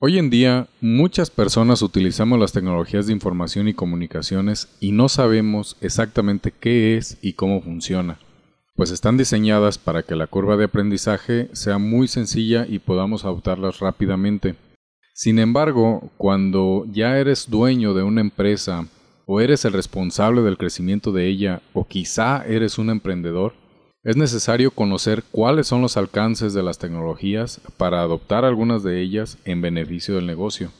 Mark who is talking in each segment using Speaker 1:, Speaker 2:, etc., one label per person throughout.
Speaker 1: Hoy en día, muchas personas utilizamos las tecnologías de información y comunicaciones y no sabemos exactamente qué es y cómo funciona, pues están diseñadas para que la curva de aprendizaje sea muy sencilla y podamos adoptarlas rápidamente. Sin embargo, cuando ya eres dueño de una empresa o eres el responsable del crecimiento de ella o quizá eres un emprendedor, es necesario conocer cuáles son los alcances de las tecnologías para adoptar algunas de ellas en beneficio del negocio.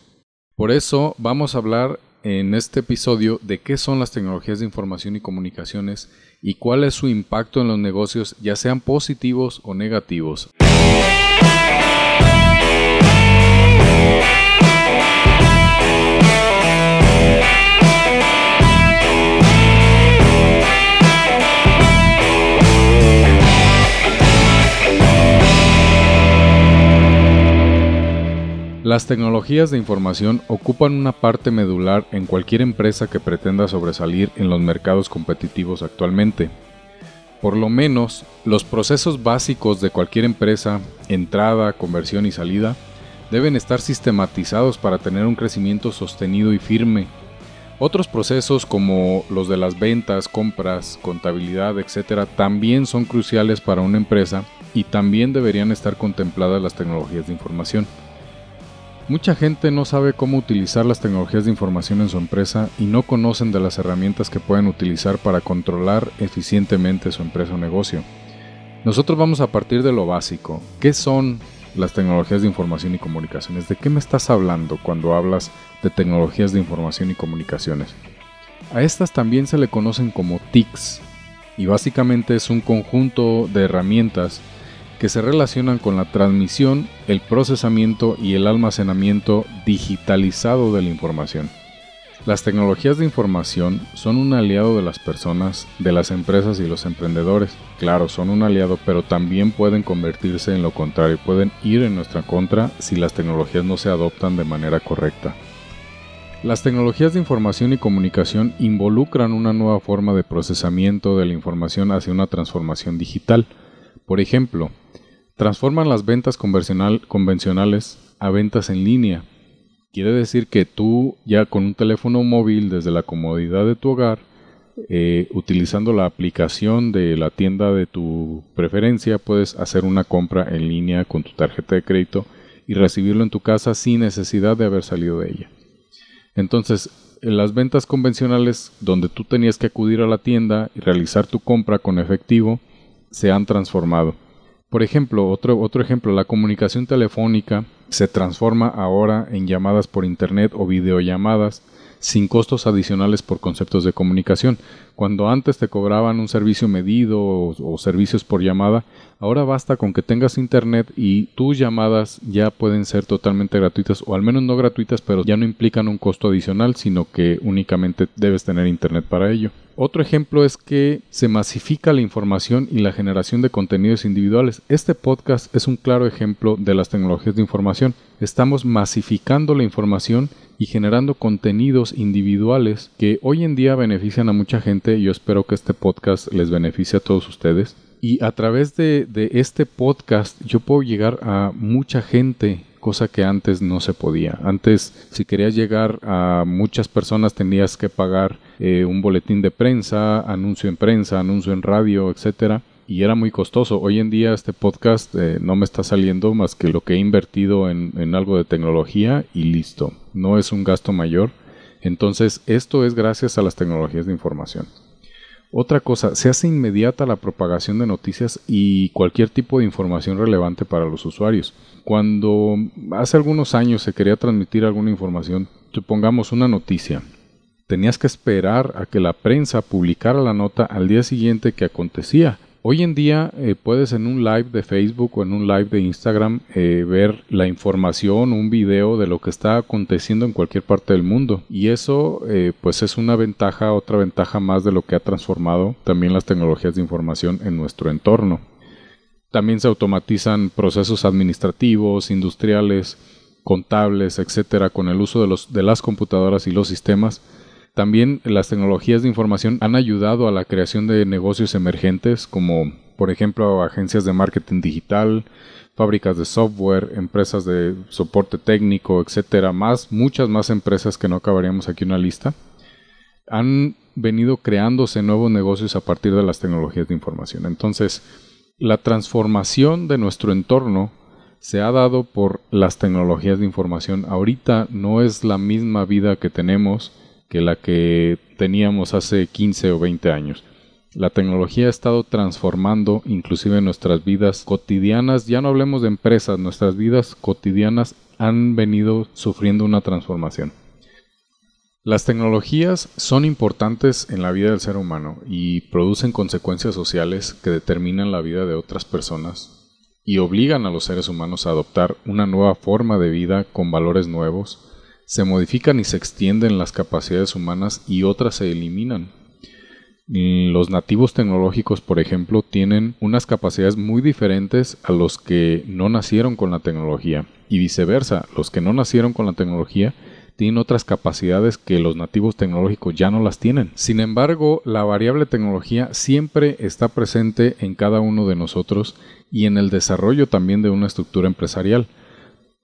Speaker 1: Por eso vamos a hablar en este episodio de qué son las tecnologías de información y comunicaciones y cuál es su impacto en los negocios, ya sean positivos o negativos. Las tecnologías de información ocupan una parte medular en cualquier empresa que pretenda sobresalir en los mercados competitivos actualmente. Por lo menos, los procesos básicos de cualquier empresa, entrada, conversión y salida, deben estar sistematizados para tener un crecimiento sostenido y firme. Otros procesos como los de las ventas, compras, contabilidad, etc., también son cruciales para una empresa y también deberían estar contempladas las tecnologías de información. Mucha gente no sabe cómo utilizar las tecnologías de información en su empresa y no conocen de las herramientas que pueden utilizar para controlar eficientemente su empresa o negocio. Nosotros vamos a partir de lo básico. ¿Qué son las tecnologías de información y comunicaciones? ¿De qué me estás hablando cuando hablas de tecnologías de información y comunicaciones? A estas también se le conocen como TICs y básicamente es un conjunto de herramientas que se relacionan con la transmisión, el procesamiento y el almacenamiento digitalizado de la información. Las tecnologías de información son un aliado de las personas, de las empresas y los emprendedores. Claro, son un aliado, pero también pueden convertirse en lo contrario, pueden ir en nuestra contra si las tecnologías no se adoptan de manera correcta. Las tecnologías de información y comunicación involucran una nueva forma de procesamiento de la información hacia una transformación digital. Por ejemplo, transforman las ventas convencionales a ventas en línea. Quiere decir que tú ya con un teléfono móvil desde la comodidad de tu hogar, eh, utilizando la aplicación de la tienda de tu preferencia, puedes hacer una compra en línea con tu tarjeta de crédito y recibirlo en tu casa sin necesidad de haber salido de ella. Entonces, en las ventas convencionales, donde tú tenías que acudir a la tienda y realizar tu compra con efectivo, se han transformado. Por ejemplo, otro, otro ejemplo, la comunicación telefónica se transforma ahora en llamadas por Internet o videollamadas sin costos adicionales por conceptos de comunicación. Cuando antes te cobraban un servicio medido o, servicios por llamada, ahora basta con que tengas internet y tus llamadas ya pueden ser totalmente gratuitas o al menos no gratuitas, pero ya no implican un costo adicional, sino que únicamente debes tener internet para ello. Otro ejemplo es que se masifica la información y la generación de contenidos individuales. Este podcast es un claro ejemplo de las tecnologías de información. Estamos masificando la información y generando contenidos individuales que hoy en día benefician a mucha gente. Yo espero que este podcast les beneficie a todos ustedes. Y a través de, este podcast yo puedo llegar a mucha gente cosa que antes no se podía. Antes, si querías llegar a muchas personas, tenías que pagar eh, un boletín de prensa, anuncio en prensa, anuncio en radio, etcétera y era muy costoso. Hoy en día este podcast eh, no me está saliendo más que lo que he invertido en, algo de tecnología y listo. No es un gasto mayor. Entonces esto es gracias a las tecnologías de información. Otra cosa, se hace inmediata la propagación de noticias y cualquier tipo de información relevante para los usuarios. Cuando hace algunos años se quería transmitir alguna información, supongamos una noticia, tenías que esperar a que la prensa publicara la nota al día siguiente que acontecía Hoy en día eh, puedes en un live de Facebook o en un live de Instagram eh, ver la información, un video de lo que está aconteciendo en cualquier parte del mundo. Y eso eh, pues es una ventaja, otra ventaja más de lo que ha transformado también las tecnologías de información en nuestro entorno. También se automatizan procesos administrativos, industriales, contables, etcétera, con el uso de, los, de las computadoras y los sistemas También las tecnologías de información han ayudado a la creación de negocios emergentes como por ejemplo agencias de marketing digital, fábricas de software, empresas de soporte técnico, etcétera, más muchas más empresas que no acabaríamos aquí una lista. Han venido creándose nuevos negocios a partir de las tecnologías de información. Entonces, la transformación de nuestro entorno se ha dado por las tecnologías de información. Ahorita no es la misma vida que tenemos que la que teníamos hace 15 o 20 años. La tecnología ha estado transformando inclusive nuestras vidas cotidianas, ya no hablemos de empresas, nuestras vidas cotidianas han venido sufriendo una transformación. Las tecnologías son importantes en la vida del ser humano y producen consecuencias sociales que determinan la vida de otras personas y obligan a los seres humanos a adoptar una nueva forma de vida con valores nuevos, se modifican y se extienden las capacidades humanas y otras se eliminan. Los nativos tecnológicos, por ejemplo, tienen unas capacidades muy diferentes a los que no nacieron con la tecnología y viceversa, los que no nacieron con la tecnología tienen otras capacidades que los nativos tecnológicos ya no las tienen. Sin embargo, la variable tecnología siempre está presente en cada uno de nosotros y en el desarrollo también de una estructura empresarial.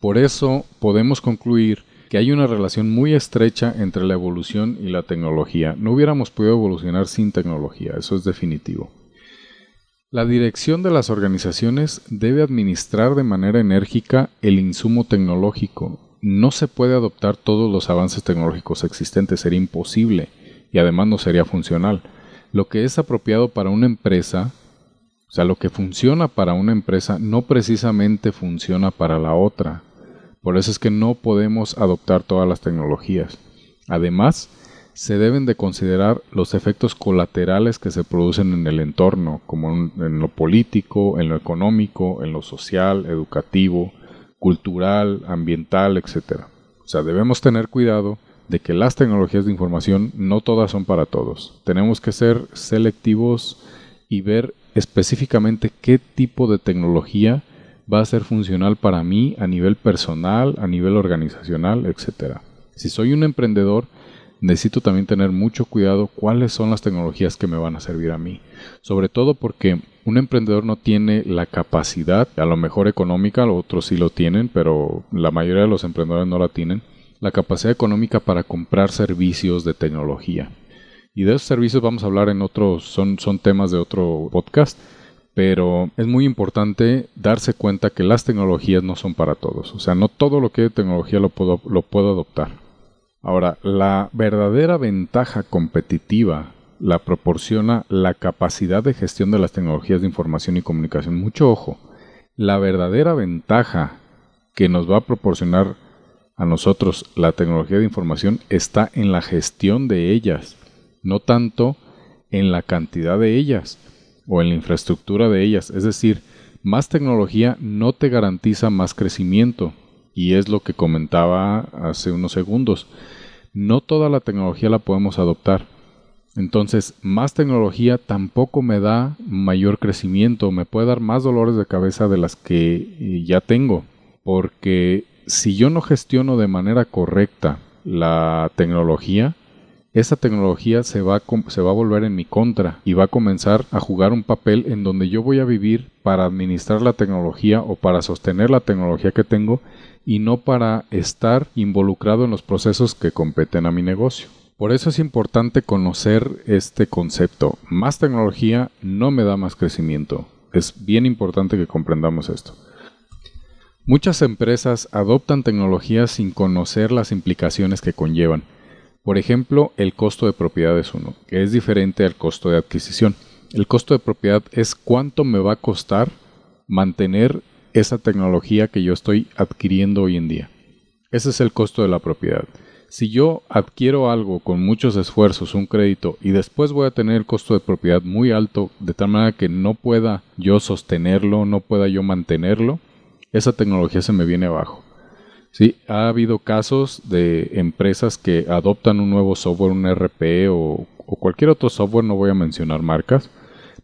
Speaker 1: Por eso podemos concluir que hay una relación muy estrecha entre la evolución y la tecnología. No hubiéramos podido evolucionar sin tecnología, eso es definitivo. La dirección de las organizaciones debe administrar de manera enérgica el insumo tecnológico no se puede adoptar todos los avances tecnológicos existentes, sería imposible y además no sería funcional. Lo que es apropiado para una empresa, o sea, lo que funciona para una empresa no precisamente funciona para la otra. Por eso es que no podemos adoptar todas las tecnologías. Además, se deben de considerar los efectos colaterales que se producen en el entorno, como en lo político, en lo económico, en lo social, educativo, cultural, ambiental, etc. O sea, debemos tener cuidado de que las tecnologías de información no todas son para todos. Tenemos que ser selectivos y ver específicamente qué tipo de tecnología va a ser funcional para mí a nivel personal, a nivel organizacional, etc. Si soy un emprendedor, necesito también tener mucho cuidado cuáles son las tecnologías que me van a servir a mí. Sobre todo porque un emprendedor no tiene la capacidad, a lo mejor económica, otros sí lo tienen, pero la mayoría de los emprendedores no la tienen, la capacidad económica para comprar servicios de tecnología. Y de esos servicios vamos a hablar en otros, son, son temas de otro podcast, pero es muy importante darse cuenta que las tecnologías no son para todos. O sea, no todo lo que es tecnología lo puedo, lo puedo adoptar. Ahora, la verdadera ventaja competitiva la proporciona la capacidad de gestión de las tecnologías de información y comunicación. Mucho ojo, la verdadera ventaja que nos va a proporcionar a nosotros la tecnología de información está en la gestión de ellas, no tanto en la cantidad de ellas o en la infraestructura de ellas. Es decir, más tecnología no te garantiza más crecimiento, y es lo que comentaba hace unos segundos. No toda la tecnología la podemos adoptar. Entonces, más tecnología tampoco me da mayor crecimiento, me puede dar más dolores de cabeza de las que eh, ya tengo, porque si yo no gestiono de manera correcta la tecnología, esa tecnología se va, a, se va a volver en mi contra y va a comenzar a jugar un papel en donde yo voy a vivir para administrar la tecnología o para sostener la tecnología que tengo y no para estar involucrado en los procesos que competen a mi negocio. Por eso es importante conocer este concepto. Más tecnología no me da más crecimiento. Es bien importante que comprendamos esto. Muchas empresas adoptan tecnologías sin conocer las implicaciones que conllevan. Por ejemplo, el costo de propiedad es uno, que es diferente al costo de adquisición. El costo de propiedad es cuánto me va a costar mantener esa tecnología que yo estoy adquiriendo hoy en día. Ese es el costo de la propiedad. Si yo adquiero algo con muchos esfuerzos, un crédito, y después voy a tener el costo de propiedad muy alto, de tal manera que no pueda yo sostenerlo, no pueda yo mantenerlo, esa tecnología se me viene abajo. Sí, ha habido casos de empresas que adoptan un nuevo software, un RP o, o cualquier otro software, no voy a mencionar marcas,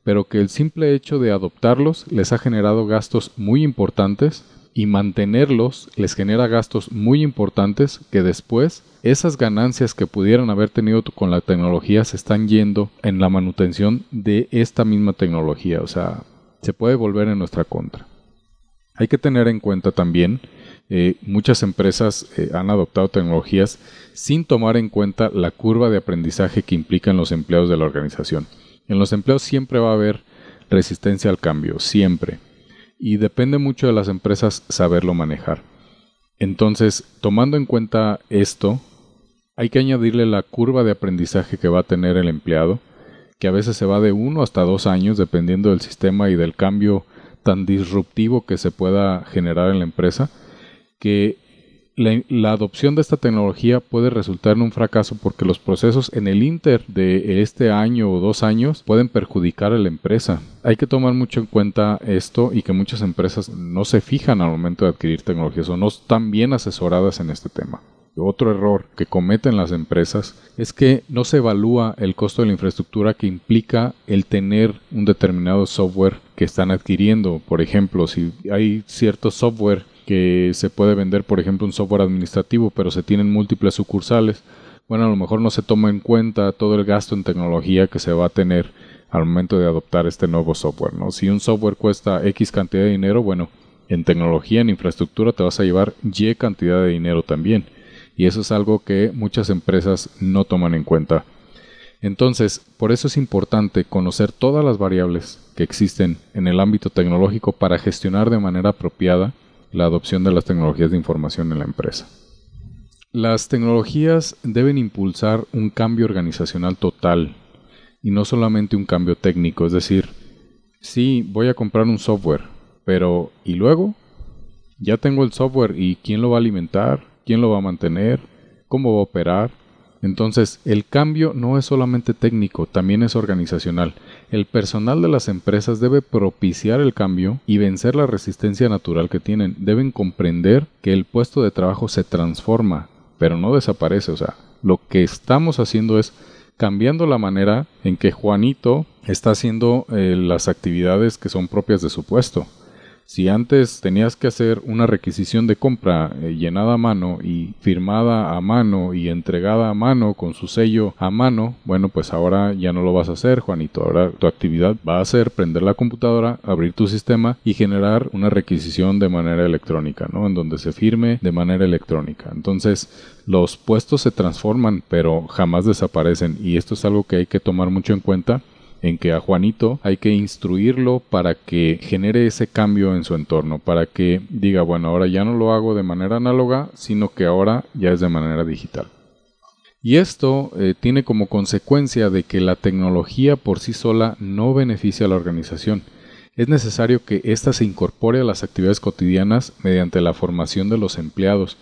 Speaker 1: pero que el simple hecho de adoptarlos les ha generado gastos muy importantes y mantenerlos les genera gastos muy importantes que después esas ganancias que pudieran haber tenido con la tecnología se están yendo en la manutención de esta misma tecnología, o sea, se puede volver en nuestra contra. Hay que tener en cuenta también, eh, muchas empresas eh, han adoptado tecnologías sin tomar en cuenta la curva de aprendizaje que implican los empleados de la organización. En los empleos siempre va a haber resistencia al cambio, siempre. Y depende mucho de las empresas saberlo manejar. Entonces, tomando en cuenta esto, hay que añadirle la curva de aprendizaje que va a tener el empleado, que a veces se va de uno hasta dos años dependiendo del sistema y del cambio tan disruptivo que se pueda generar en la empresa, que la, adopción de esta tecnología puede resultar en un fracaso porque los procesos en el Inter de este año o dos años pueden perjudicar a la empresa. Hay que tomar mucho en cuenta esto y que muchas empresas no se fijan al momento de adquirir tecnologías o no están bien asesoradas en este tema. Otro error que cometen las empresas es que no se evalúa el costo de la infraestructura que implica el tener un determinado software que están adquiriendo. Por ejemplo, si hay cierto software que se puede vender, por ejemplo, un software administrativo, pero se tienen múltiples sucursales, bueno, a lo mejor no se toma en cuenta todo el gasto en tecnología que se va a tener al momento de adoptar este nuevo software, ¿no? Si un software cuesta X cantidad de dinero, bueno, en tecnología, en infraestructura te vas a llevar Y cantidad de dinero también. Y eso es algo que muchas empresas no toman en cuenta. Entonces, por eso es importante conocer todas las variables que existen en el ámbito tecnológico para gestionar de manera apropiada la adopción de las tecnologías de información en la empresa. Las tecnologías deben impulsar un cambio organizacional total y no solamente un cambio técnico, es decir, sí, voy a comprar un software, pero ¿y luego? Ya tengo el software y ¿quién lo va a alimentar? ¿Quién lo va a mantener? ¿Cómo va a operar? Entonces, el cambio no es solamente técnico, también es organizacional. El personal de las empresas debe propiciar el cambio y vencer la resistencia natural que tienen. Deben comprender que el puesto de trabajo se transforma, pero no desaparece. O sea, lo que estamos haciendo es cambiando la manera en que Juanito está haciendo eh, las actividades que son propias de su puesto. Si antes tenías que hacer una requisición de compra eh, llenada a mano y firmada a mano y entregada a mano con su sello a mano, bueno, pues ahora ya no lo vas a hacer, Juanito. Ahora tu actividad va a ser prender la computadora, abrir tu sistema y generar una requisición de manera electrónica, ¿no? En donde se firme de manera electrónica. Entonces, los puestos se transforman, pero jamás desaparecen y esto es algo que hay que tomar mucho en cuenta en que a Juanito hay que instruirlo para que genere ese cambio en su entorno, para que diga, bueno, ahora ya no lo hago de manera análoga, sino que ahora ya es de manera digital. Y esto eh, tiene como consecuencia de que la tecnología por sí sola no beneficia a la organización. Es necesario que ésta se incorpore a las actividades cotidianas mediante la formación de los empleados.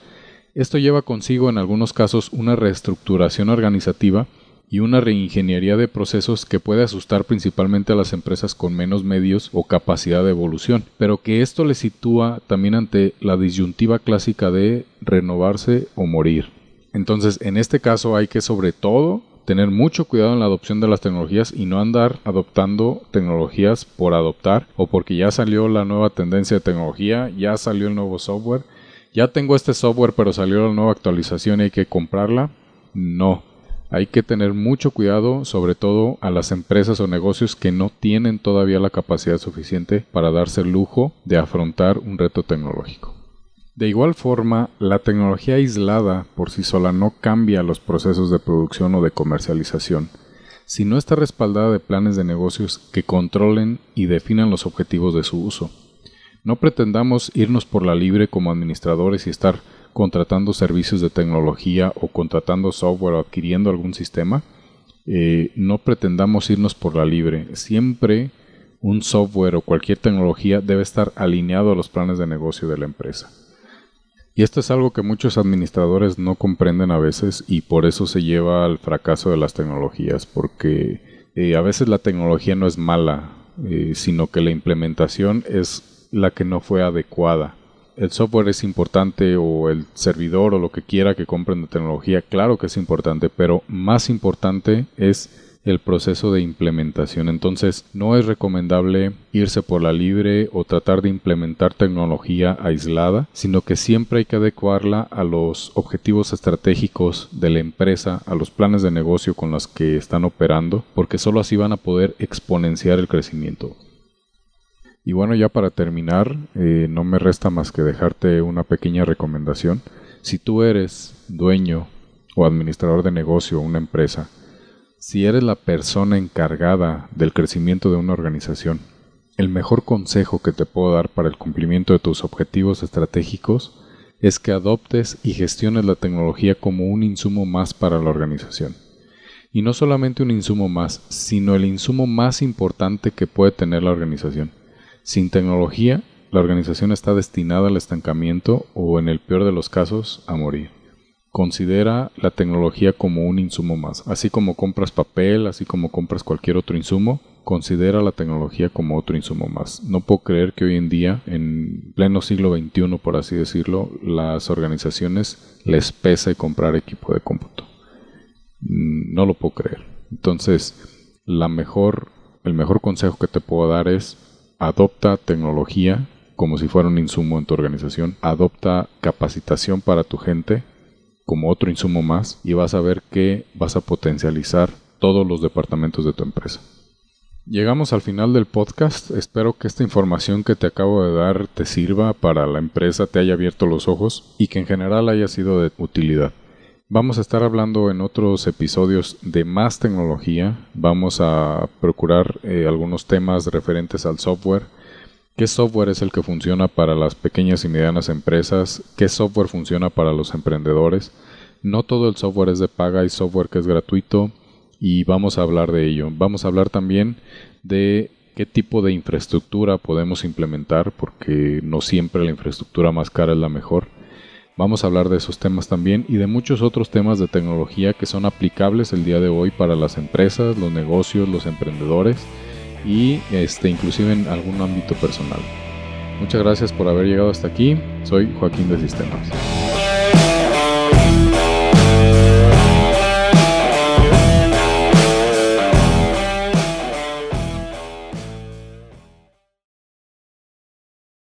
Speaker 1: Esto lleva consigo en algunos casos una reestructuración organizativa y una reingeniería de procesos que puede asustar principalmente a las empresas con menos medios o capacidad de evolución, pero que esto le sitúa también ante la disyuntiva clásica de renovarse o morir. Entonces, en este caso hay que sobre todo tener mucho cuidado en la adopción de las tecnologías y no andar adoptando tecnologías por adoptar o porque ya salió la nueva tendencia de tecnología, ya salió el nuevo software, ya tengo este software pero salió la nueva actualización y hay que comprarla. No, hay que tener mucho cuidado, sobre todo a las empresas o negocios que no tienen todavía la capacidad suficiente para darse el lujo de afrontar un reto tecnológico. De igual forma, la tecnología aislada por sí sola no cambia los procesos de producción o de comercialización, si no está respaldada de planes de negocios que controlen y definan los objetivos de su uso. No pretendamos irnos por la libre como administradores y estar contratando servicios de tecnología o contratando software o adquiriendo algún sistema, eh, no pretendamos irnos por la libre. Siempre un software o cualquier tecnología debe estar alineado a los planes de negocio de la empresa. Y esto es algo que muchos administradores no comprenden a veces y por eso se lleva al fracaso de las tecnologías, porque eh, a veces la tecnología no es mala, eh, sino que la implementación es la que no fue adecuada el software es importante o el servidor o lo que quiera que compren de tecnología, claro que es importante, pero más importante es el proceso de implementación. Entonces, no es recomendable irse por la libre o tratar de implementar tecnología aislada, sino que siempre hay que adecuarla a los objetivos estratégicos de la empresa, a los planes de negocio con los que están operando, porque solo así van a poder exponenciar el crecimiento. Y bueno, ya para terminar, eh, no me resta más que dejarte una pequeña recomendación. Si tú eres dueño o administrador de negocio o una empresa, si eres la persona encargada del crecimiento de una organización, el mejor consejo que te puedo dar para el cumplimiento de tus objetivos estratégicos es que adoptes y gestiones la tecnología como un insumo más para la organización. Y no solamente un insumo más, sino el insumo más importante que puede tener la organización. Sin tecnología, la organización está destinada al estancamiento o, en el peor de los casos, a morir. Considera la tecnología como un insumo más. Así como compras papel, así como compras cualquier otro insumo, considera la tecnología como otro insumo más. No puedo creer que hoy en día, en pleno siglo XXI, por así decirlo, las organizaciones les pese comprar equipo de cómputo. Mm, no lo puedo creer. Entonces, la mejor, el mejor consejo que te puedo dar es adopta tecnología como si fuera un insumo en tu organización. Adopta capacitación para tu gente como otro insumo más y vas a ver que vas a potencializar todos los departamentos de tu empresa. Llegamos al final del podcast. Espero que esta información que te acabo de dar te sirva para la empresa, te haya abierto los ojos y que en general haya sido de utilidad. Vamos a estar hablando en otros episodios de más tecnología. Vamos a procurar eh, algunos temas referentes al software ¿Qué software es el que funciona para las pequeñas y medianas empresas? ¿Qué software funciona para los emprendedores? No todo el software es de paga, hay software que es gratuito y vamos a hablar de ello. Vamos a hablar también de qué tipo de infraestructura podemos implementar, porque no siempre la infraestructura más cara es la mejor. Vamos a hablar de esos temas también y de muchos otros temas de tecnología que son aplicables el día de hoy para las empresas, los negocios, los emprendedores y este, inclusive en algún ámbito personal. Muchas gracias por haber llegado hasta aquí. Soy Joaquín de Sistemas.